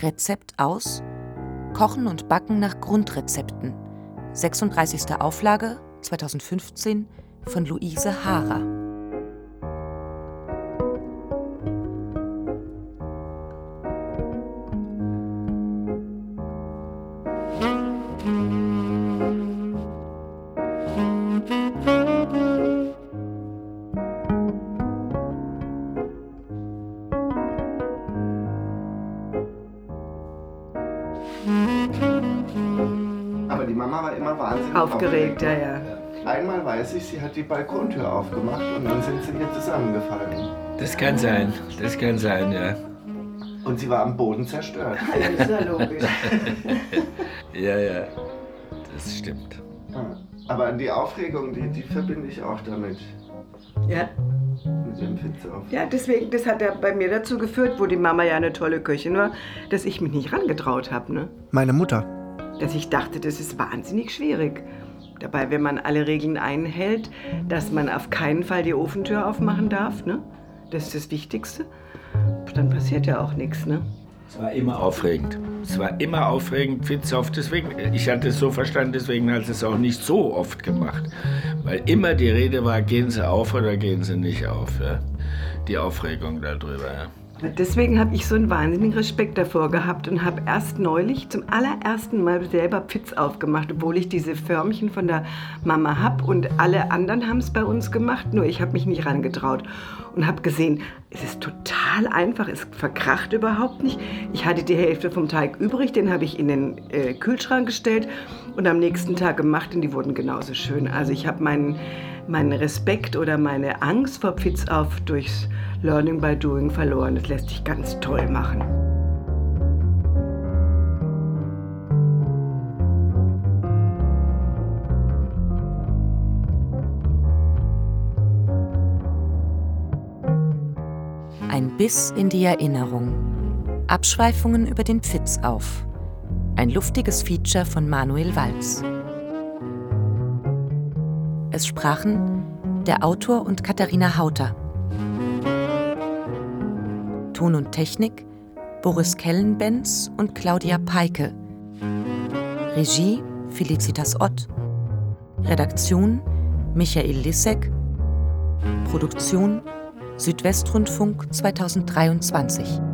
Rezept aus: Kochen und Backen nach Grundrezepten. 36. Auflage 2015 von Luise Haarer. Aufgeregt, ja, ja. Einmal weiß ich, sie hat die Balkontür aufgemacht und dann sind sie hier zusammengefallen. Das kann sein, das kann sein, ja. Und sie war am Boden zerstört. <laughs> Das ist ja logisch. <laughs> Ja, ja, das stimmt. Aber die Aufregung, die, die verbinde ich auch damit. Ja. Mit dem Pizza auf. Ja, deswegen, das hat ja bei mir dazu geführt, wo die Mama ja eine tolle Köchin war, dass ich mich nicht rangetraut habe. Ne? Meine Mutter. Dass ich dachte, das ist wahnsinnig schwierig. Dabei, wenn man alle Regeln einhält, dass man auf keinen Fall die Ofentür aufmachen darf, ne? das ist das Wichtigste, dann passiert ja auch nichts. Ne? Es war immer aufregend. Es war immer aufregend, auf. Deswegen, ich hatte es so verstanden, deswegen hat es auch nicht so oft gemacht. Weil immer die Rede war, gehen Sie auf oder gehen Sie nicht auf. Ja? Die Aufregung darüber. Ja. Deswegen habe ich so einen wahnsinnigen Respekt davor gehabt und habe erst neulich zum allerersten Mal selber Pizz aufgemacht, obwohl ich diese Förmchen von der Mama habe und alle anderen haben es bei uns gemacht, nur ich habe mich nicht rangetraut und habe gesehen, es ist total einfach, es verkracht überhaupt nicht. Ich hatte die Hälfte vom Teig übrig, den habe ich in den äh, Kühlschrank gestellt und am nächsten Tag gemacht und die wurden genauso schön. Also ich habe meinen, meinen Respekt oder meine Angst vor Pizz auf durchs Learning by Doing verloren. Das lässt sich ganz toll machen. Ein Biss in die Erinnerung. Abschweifungen über den Pfitz auf. Ein luftiges Feature von Manuel Walz. Es sprachen der Autor und Katharina Hauter. Ton und Technik Boris Kellenbenz und Claudia Peike. Regie Felicitas Ott. Redaktion Michael Lissek. Produktion Südwestrundfunk 2023.